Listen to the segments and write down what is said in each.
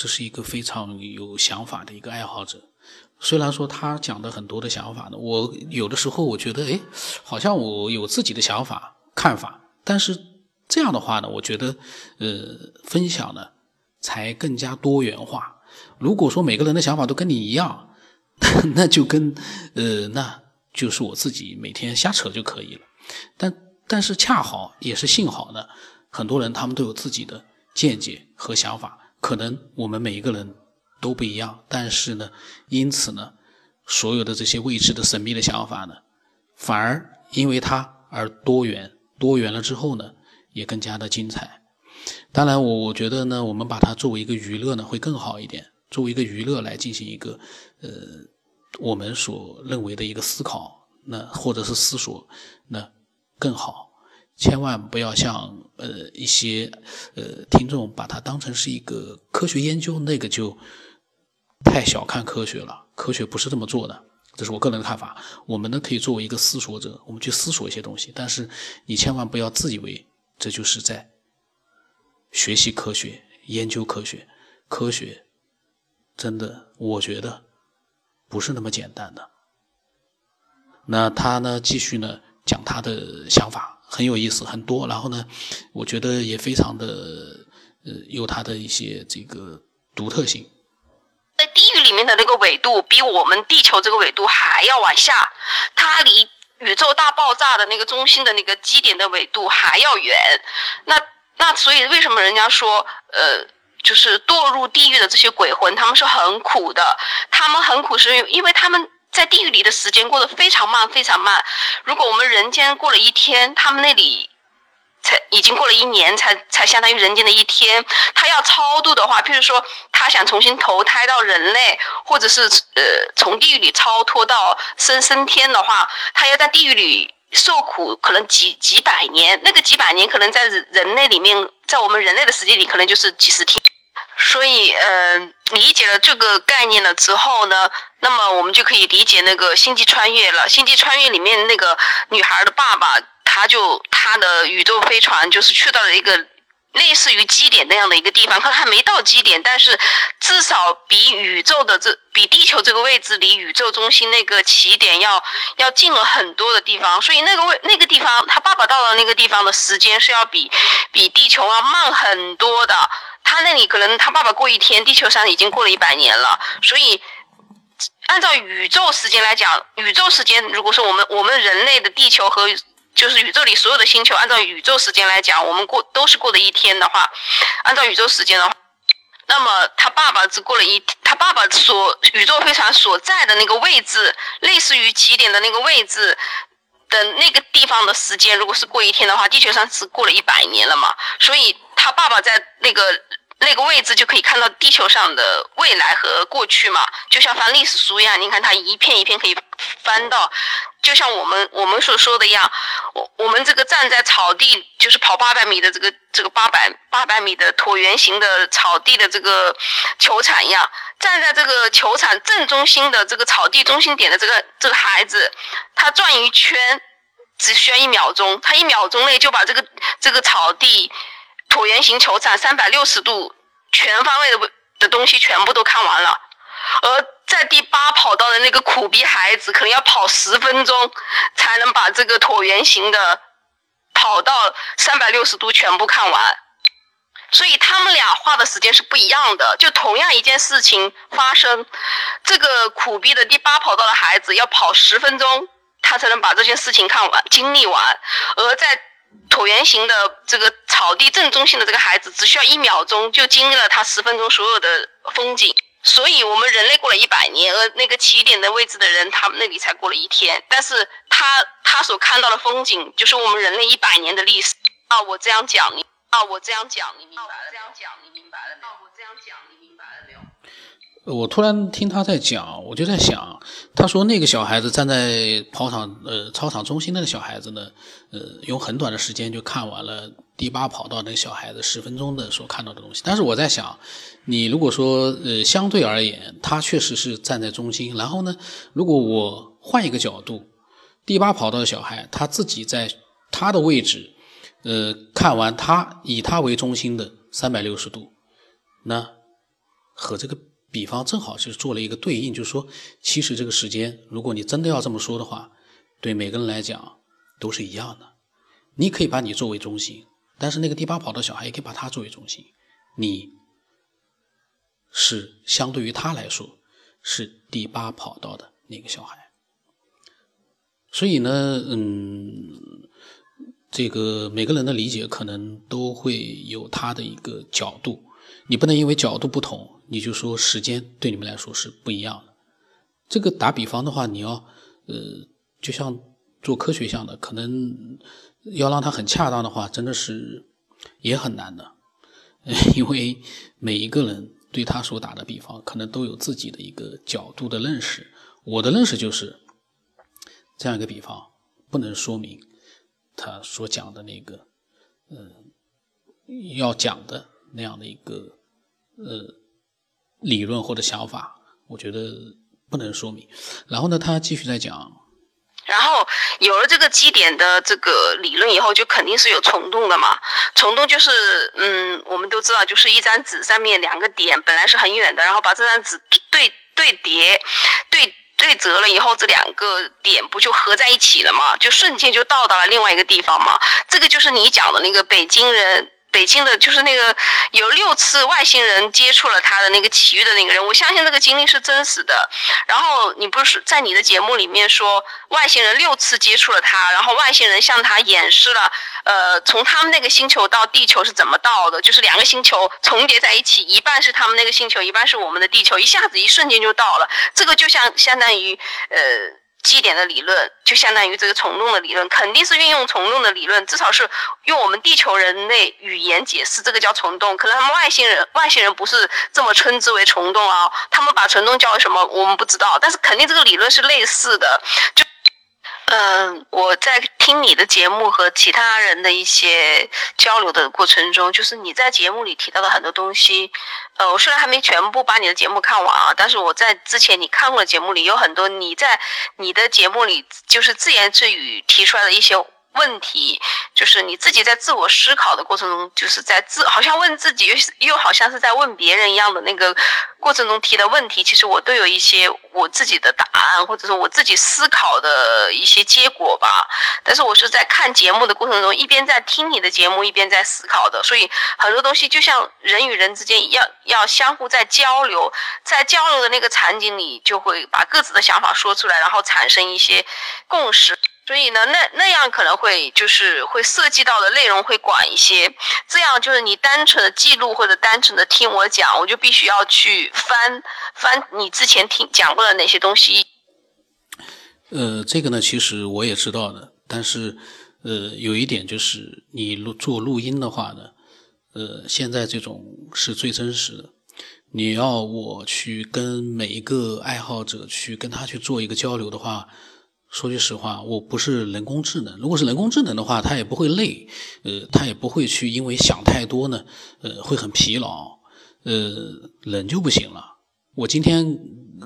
这是一个非常有想法的一个爱好者。虽然说他讲的很多的想法呢，我有的时候我觉得，哎，好像我有自己的想法看法，但是这样的话呢，我觉得，呃，分享呢才更加多元化。如果说每个人的想法都跟你一样，那就跟，呃，那就是我自己每天瞎扯就可以了。但但是恰好也是幸好呢，很多人他们都有自己的见解和想法，可能我们每一个人。都不一样，但是呢，因此呢，所有的这些未知的神秘的想法呢，反而因为它而多元，多元了之后呢，也更加的精彩。当然，我我觉得呢，我们把它作为一个娱乐呢，会更好一点。作为一个娱乐来进行一个呃，我们所认为的一个思考，那或者是思索，那更好。千万不要像呃一些呃听众把它当成是一个科学研究，那个就。太小看科学了，科学不是这么做的，这是我个人的看法。我们呢可以作为一个思索者，我们去思索一些东西，但是你千万不要自以为这就是在学习科学、研究科学。科学真的，我觉得不是那么简单的。那他呢继续呢讲他的想法，很有意思，很多。然后呢，我觉得也非常的呃有它的一些这个独特性。在地狱里面的那个纬度比我们地球这个纬度还要往下，它离宇宙大爆炸的那个中心的那个基点的纬度还要远。那那所以为什么人家说，呃，就是堕入地狱的这些鬼魂，他们是很苦的。他们很苦是因为他们在地狱里的时间过得非常慢，非常慢。如果我们人间过了一天，他们那里。才已经过了一年，才才相当于人间的一天。他要超度的话，譬如说他想重新投胎到人类，或者是呃从地狱里超脱到升升天的话，他要在地狱里受苦，可能几几百年。那个几百年可能在人类里面，在我们人类的世界里，可能就是几十天。所以，呃，理解了这个概念了之后呢，那么我们就可以理解那个星际穿越了。星际穿越里面那个女孩的爸爸。他就他的宇宙飞船就是去到了一个类似于基点那样的一个地方，可能还没到基点，但是至少比宇宙的这比地球这个位置离宇宙中心那个起点要要近了很多的地方，所以那个位那个地方，他爸爸到了那个地方的时间是要比比地球要慢很多的。他那里可能他爸爸过一天，地球上已经过了一百年了，所以按照宇宙时间来讲，宇宙时间如果说我们我们人类的地球和就是宇宙里所有的星球，按照宇宙时间来讲，我们过都是过的一天的话，按照宇宙时间的话，那么他爸爸只过了一，他爸爸所宇宙飞船所在的那个位置，类似于起点的那个位置的那个地方的时间，如果是过一天的话，地球上是过了一百年了嘛，所以他爸爸在那个。那个位置就可以看到地球上的未来和过去嘛，就像翻历史书一样。你看它一片一片可以翻到，就像我们我们所说的一样，我我们这个站在草地，就是跑八百米的这个这个八百八百米的椭圆形的草地的这个球场一样，站在这个球场正中心的这个草地中心点的这个这个孩子，他转一圈只需要一秒钟，他一秒钟内就把这个这个草地。椭圆形球场三百六十度全方位的的东西全部都看完了，而在第八跑道的那个苦逼孩子，可能要跑十分钟才能把这个椭圆形的跑道三百六十度全部看完，所以他们俩花的时间是不一样的。就同样一件事情发生，这个苦逼的第八跑道的孩子要跑十分钟，他才能把这件事情看完、经历完，而在。椭圆形的这个草地正中心的这个孩子，只需要一秒钟就经历了他十分钟所有的风景。所以，我们人类过了一百年，而那个起点的位置的人，他们那里才过了一天。但是他他所看到的风景，就是我们人类一百年的历史。啊，我这样讲啊，我这样讲你明白了？这样讲你明白了没有？我这样讲你明白了没有？我突然听他在讲，我就在想，他说那个小孩子站在跑场呃操场中心那个小孩子呢，呃，用很短的时间就看完了第八跑道那个小孩子十分钟的所看到的东西。但是我在想，你如果说呃相对而言，他确实是站在中心，然后呢，如果我换一个角度，第八跑道的小孩他自己在他的位置，呃，看完他以他为中心的三百六十度，那。和这个比方正好是做了一个对应，就是说，其实这个时间，如果你真的要这么说的话，对每个人来讲都是一样的。你可以把你作为中心，但是那个第八跑道小孩也可以把他作为中心，你是相对于他来说是第八跑道的那个小孩。所以呢，嗯。这个每个人的理解可能都会有他的一个角度，你不能因为角度不同，你就说时间对你们来说是不一样的。这个打比方的话，你要呃，就像做科学一样的，可能要让它很恰当的话，真的是也很难的，因为每一个人对他所打的比方，可能都有自己的一个角度的认识。我的认识就是这样一个比方，不能说明。他所讲的那个，嗯，要讲的那样的一个呃理论或者想法，我觉得不能说明。然后呢，他继续在讲，然后有了这个基点的这个理论以后，就肯定是有虫洞的嘛。虫洞就是，嗯，我们都知道，就是一张纸上面两个点本来是很远的，然后把这张纸对对叠对。对折了以后，这两个点不就合在一起了吗？就瞬间就到达了另外一个地方吗。这个就是你讲的那个北京人。北京的，就是那个有六次外星人接触了他的那个奇遇的那个人，我相信这个经历是真实的。然后你不是在你的节目里面说外星人六次接触了他，然后外星人向他演示了，呃，从他们那个星球到地球是怎么到的，就是两个星球重叠在一起，一半是他们那个星球，一半是我们的地球，一下子一瞬间就到了。这个就像相当于，呃。基点的理论就相当于这个虫洞的理论，肯定是运用虫洞的理论，至少是用我们地球人类语言解释这个叫虫洞。可能他们外星人外星人不是这么称之为虫洞啊，他们把虫洞叫什么我们不知道，但是肯定这个理论是类似的。就嗯，我在听你的节目和其他人的一些交流的过程中，就是你在节目里提到的很多东西。呃，我虽然还没全部把你的节目看完啊，但是我在之前你看过的节目里有很多你在你的节目里就是自言自语提出来的一些。问题就是你自己在自我思考的过程中，就是在自好像问自己，又又好像是在问别人一样的那个过程中提的问题，其实我都有一些我自己的答案，或者说我自己思考的一些结果吧。但是我是在看节目的过程中，一边在听你的节目，一边在思考的。所以很多东西就像人与人之间要要相互在交流，在交流的那个场景里，就会把各自的想法说出来，然后产生一些共识。所以呢，那那样可能会就是会涉及到的内容会广一些。这样就是你单纯的记录或者单纯的听我讲，我就必须要去翻翻你之前听讲过的那些东西。呃，这个呢，其实我也知道的，但是呃，有一点就是你录做录音的话呢，呃，现在这种是最真实的。你要我去跟每一个爱好者去跟他去做一个交流的话。说句实话，我不是人工智能。如果是人工智能的话，它也不会累，呃，它也不会去因为想太多呢，呃，会很疲劳。呃，人就不行了。我今天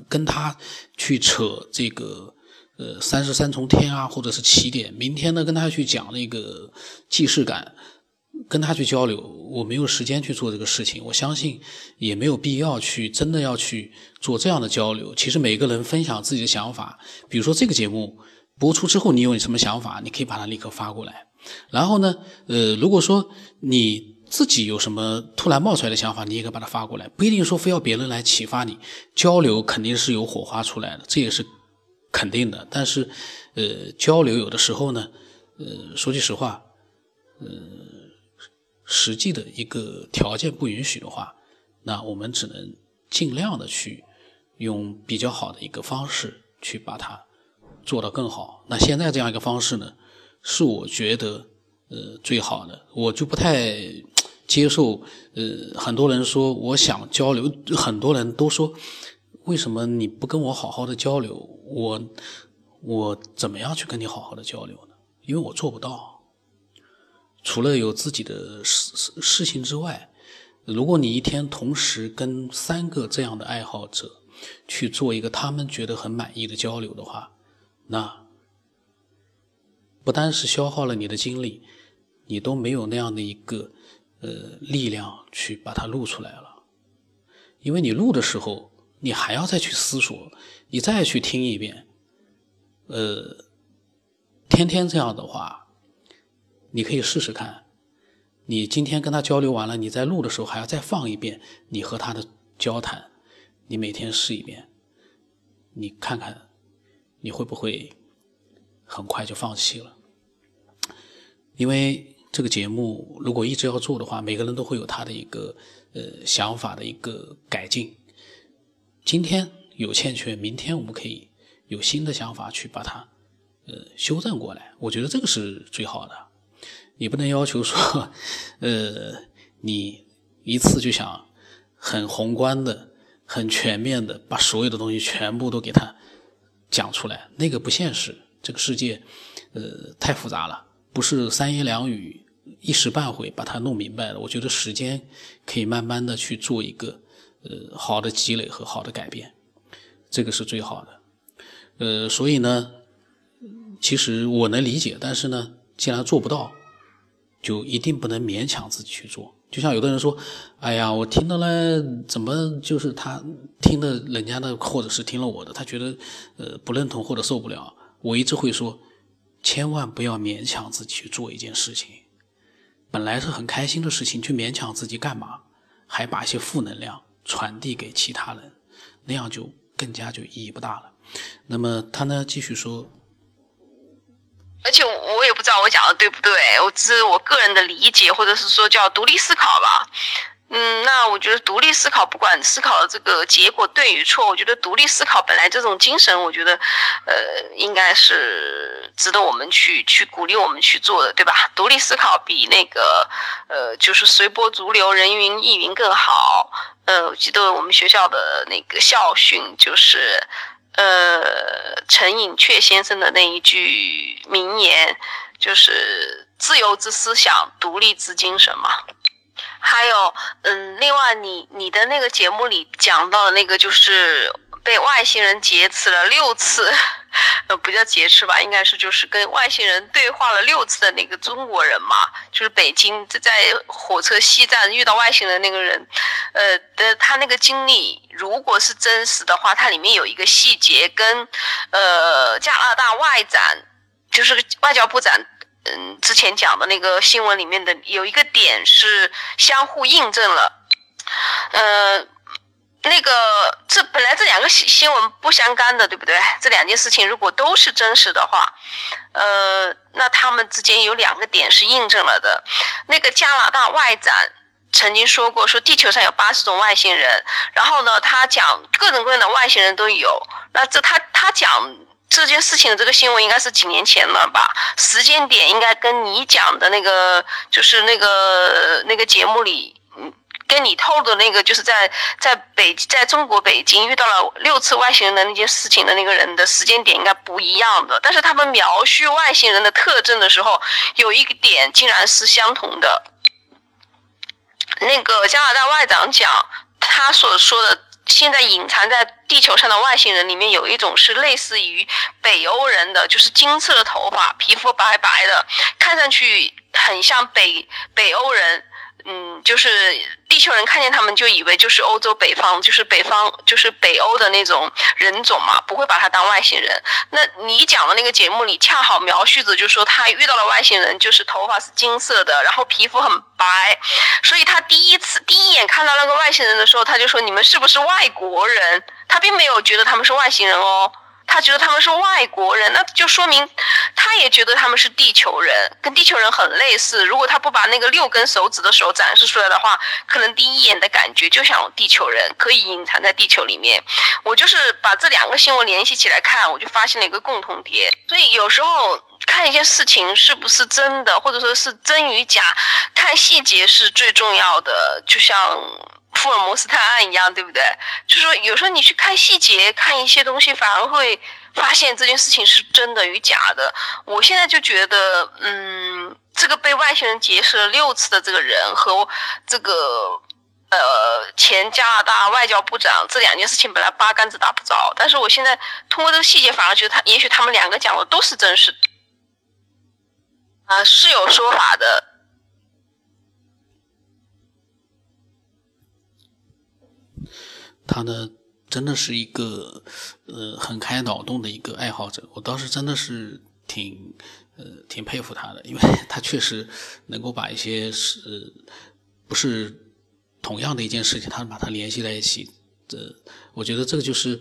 跟他去扯这个，呃，三十三重天啊，或者是起点，明天呢跟他去讲那个既视感。跟他去交流，我没有时间去做这个事情。我相信也没有必要去真的要去做这样的交流。其实每个人分享自己的想法，比如说这个节目播出之后，你有什么想法，你可以把它立刻发过来。然后呢，呃，如果说你自己有什么突然冒出来的想法，你也可以把它发过来。不一定说非要别人来启发你，交流肯定是有火花出来的，这也是肯定的。但是，呃，交流有的时候呢，呃，说句实话，呃。实际的一个条件不允许的话，那我们只能尽量的去用比较好的一个方式去把它做到更好。那现在这样一个方式呢，是我觉得呃最好的。我就不太接受呃很多人说我想交流，很多人都说为什么你不跟我好好的交流？我我怎么样去跟你好好的交流呢？因为我做不到。除了有自己的事事事情之外，如果你一天同时跟三个这样的爱好者去做一个他们觉得很满意的交流的话，那不单是消耗了你的精力，你都没有那样的一个呃力量去把它录出来了。因为你录的时候，你还要再去思索，你再去听一遍。呃，天天这样的话，你可以试试看。你今天跟他交流完了，你在录的时候还要再放一遍你和他的交谈，你每天试一遍，你看看你会不会很快就放弃了？因为这个节目如果一直要做的话，每个人都会有他的一个呃想法的一个改进。今天有欠缺，明天我们可以有新的想法去把它呃修正过来。我觉得这个是最好的。你不能要求说，呃，你一次就想很宏观的、很全面的把所有的东西全部都给他讲出来，那个不现实。这个世界，呃，太复杂了，不是三言两语、一时半会把它弄明白的。我觉得时间可以慢慢的去做一个呃好的积累和好的改变，这个是最好的。呃，所以呢，其实我能理解，但是呢，既然做不到。就一定不能勉强自己去做，就像有的人说：“哎呀，我听了呢，怎么就是他听了人家的，或者是听了我的，他觉得呃不认同或者受不了。”我一直会说，千万不要勉强自己去做一件事情，本来是很开心的事情，去勉强自己干嘛？还把一些负能量传递给其他人，那样就更加就意义不大了。那么他呢，继续说。而且我也不知道我讲的对不对，我只是我个人的理解，或者是说叫独立思考吧。嗯，那我觉得独立思考，不管思考的这个结果对与错，我觉得独立思考本来这种精神，我觉得，呃，应该是值得我们去去鼓励我们去做的，对吧？独立思考比那个，呃，就是随波逐流、人云亦云更好。呃，我记得我们学校的那个校训就是。呃，陈寅恪先生的那一句名言，就是“自由之思想，独立之精神”嘛。还有，嗯，另外，你你的那个节目里讲到的那个，就是被外星人劫持了六次。呃，不叫劫持吧，应该是就是跟外星人对话了六次的那个中国人嘛，就是北京在火车西站遇到外星人那个人，呃的他那个经历，如果是真实的话，它里面有一个细节跟呃加拿大外长，就是外交部长，嗯之前讲的那个新闻里面的有一个点是相互印证了，呃。那个，这本来这两个新新闻不相干的，对不对？这两件事情如果都是真实的话，呃，那他们之间有两个点是印证了的。那个加拿大外长曾经说过，说地球上有八十种外星人，然后呢，他讲各种各样的外星人都有。那这他他讲这件事情的这个新闻应该是几年前了吧？时间点应该跟你讲的那个就是那个那个节目里，跟你透露的那个，就是在在北在中国北京遇到了六次外星人的那件事情的那个人的时间点应该不一样的，但是他们描述外星人的特征的时候，有一个点竟然是相同的。那个加拿大外长讲，他所说的现在隐藏在地球上的外星人里面有一种是类似于北欧人的，就是金色的头发，皮肤白白的，看上去很像北北欧人。嗯，就是地球人看见他们就以为就是欧洲北方，就是北方，就是北欧的那种人种嘛，不会把他当外星人。那你讲的那个节目里恰好描述着，就说他遇到了外星人，就是头发是金色的，然后皮肤很白，所以他第一次第一眼看到那个外星人的时候，他就说你们是不是外国人？他并没有觉得他们是外星人哦。他觉得他们是外国人，那就说明他也觉得他们是地球人，跟地球人很类似。如果他不把那个六根手指的手展示出来的话，可能第一眼的感觉就像地球人，可以隐藏在地球里面。我就是把这两个新闻联系起来看，我就发现了一个共同点。所以有时候看一件事情是不是真的，或者说是真与假，看细节是最重要的。就像。福尔摩斯探案一样，对不对？就是说，有时候你去看细节，看一些东西，反而会发现这件事情是真的与假的。我现在就觉得，嗯，这个被外星人劫持了六次的这个人和这个呃前加拿大外交部长这两件事情本来八竿子打不着，但是我现在通过这个细节，反而觉得他也许他们两个讲的都是真实的啊，是有说法的。他呢真的是一个呃很开脑洞的一个爱好者，我当时真的是挺呃挺佩服他的，因为 他确实能够把一些是不是同样的一件事情，他把它联系在一起。这我觉得这个就是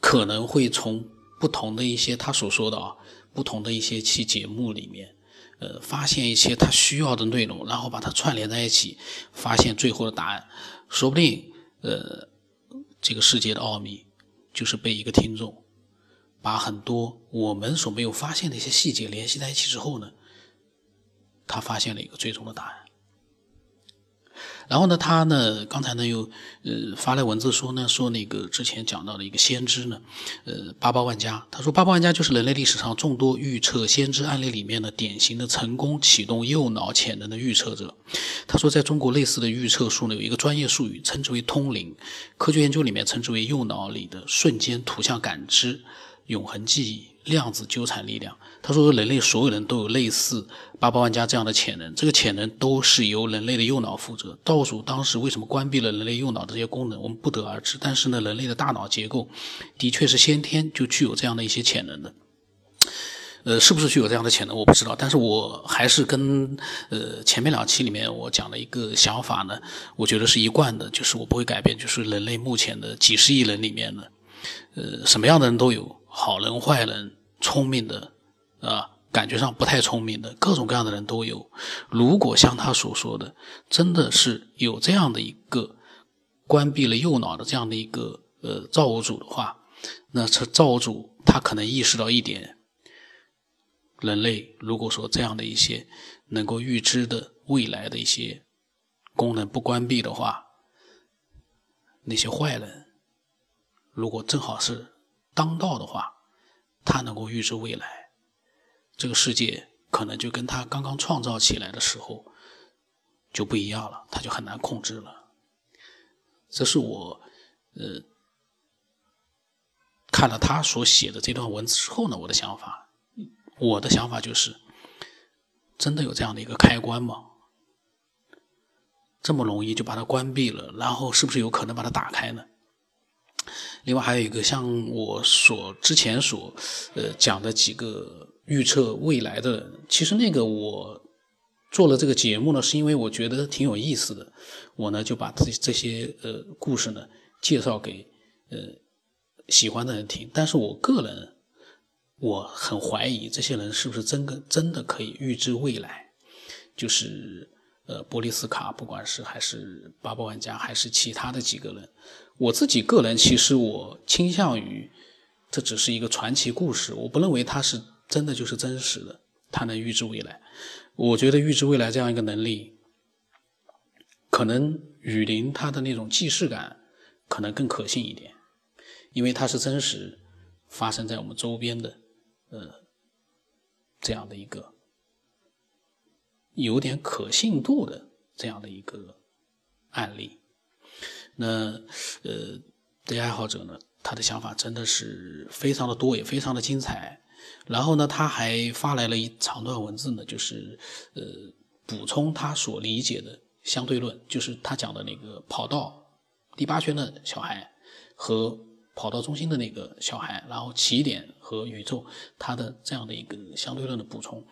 可能会从不同的一些他所说的啊，不同的一些期节目里面。呃，发现一些他需要的内容，然后把它串联在一起，发现最后的答案。说不定，呃，这个世界的奥秘就是被一个听众把很多我们所没有发现的一些细节联系在一起之后呢，他发现了一个最终的答案。然后呢，他呢，刚才呢又呃发来文字说呢，说那个之前讲到的一个先知呢，呃八八万家，他说八八万家就是人类历史上众多预测先知案例里面的典型的成功启动右脑潜能的预测者。他说，在中国类似的预测术呢有一个专业术语，称之为通灵，科学研究里面称之为右脑里的瞬间图像感知、永恒记忆。量子纠缠力量，他说人类所有人都有类似八八万家这样的潜能，这个潜能都是由人类的右脑负责。倒数当时为什么关闭了人类右脑的这些功能，我们不得而知。但是呢，人类的大脑结构的确是先天就具有这样的一些潜能的。呃，是不是具有这样的潜能，我不知道。但是我还是跟呃前面两期里面我讲的一个想法呢，我觉得是一贯的，就是我不会改变，就是人类目前的几十亿人里面呢，呃，什么样的人都有，好人坏人。聪明的，啊，感觉上不太聪明的，各种各样的人都有。如果像他所说的，真的是有这样的一个关闭了右脑的这样的一个呃造物主的话，那这造物主他可能意识到一点：人类如果说这样的一些能够预知的未来的一些功能不关闭的话，那些坏人如果正好是当道的话。他能够预知未来，这个世界可能就跟他刚刚创造起来的时候就不一样了，他就很难控制了。这是我呃看了他所写的这段文字之后呢，我的想法。我的想法就是，真的有这样的一个开关吗？这么容易就把它关闭了，然后是不是有可能把它打开呢？另外还有一个像我所之前所，呃讲的几个预测未来的，其实那个我做了这个节目呢，是因为我觉得挺有意思的，我呢就把这这些呃故事呢介绍给呃喜欢的人听。但是我个人我很怀疑这些人是不是真的真的可以预知未来，就是呃波利斯卡，不管是还是巴布万加，还是其他的几个人。我自己个人其实我倾向于，这只是一个传奇故事，我不认为它是真的就是真实的，它能预知未来。我觉得预知未来这样一个能力，可能雨林它的那种既视感可能更可信一点，因为它是真实发生在我们周边的，呃，这样的一个有点可信度的这样的一个案例。那，呃，这些爱好者呢，他的想法真的是非常的多，也非常的精彩。然后呢，他还发来了一长段文字呢，就是呃，补充他所理解的相对论，就是他讲的那个跑道第八圈的小孩和跑道中心的那个小孩，然后起点和宇宙，他的这样的一个相对论的补充，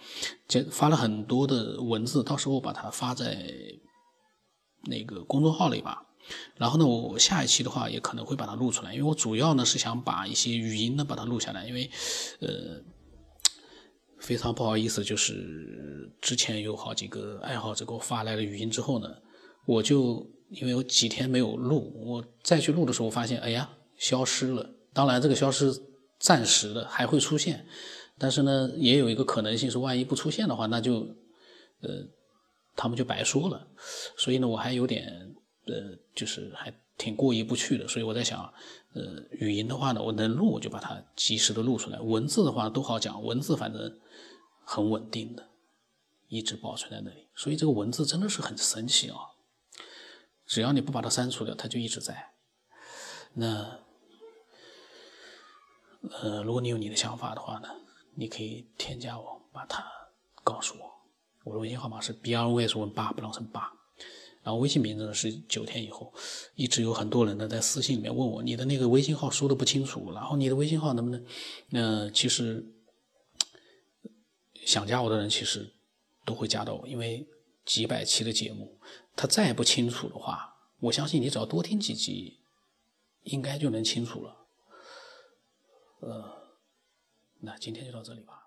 就发了很多的文字，到时候把它发在那个公众号里吧。然后呢，我下一期的话也可能会把它录出来，因为我主要呢是想把一些语音呢把它录下来，因为，呃，非常不好意思，就是之前有好几个爱好者给我发来了语音之后呢，我就因为有几天没有录，我再去录的时候发现，哎呀，消失了。当然这个消失暂时的，还会出现，但是呢，也有一个可能性是，万一不出现的话，那就，呃，他们就白说了。所以呢，我还有点。呃，就是还挺过意不去的，所以我在想，呃，语音的话呢，我能录我就把它及时的录出来，文字的话都好讲，文字反正很稳定的，一直保存在那里，所以这个文字真的是很神奇啊！只要你不把它删除掉，它就一直在。那，呃，如果你有你的想法的话呢，你可以添加我，把它告诉我，我的微信号码是 b r o s 问八不让成八。然后微信名字呢是九天以后，一直有很多人呢在私信里面问我，你的那个微信号说的不清楚，然后你的微信号能不能？那其实想加我的人其实都会加到我，因为几百期的节目，他再不清楚的话，我相信你只要多听几集，应该就能清楚了。呃，那今天就到这里吧。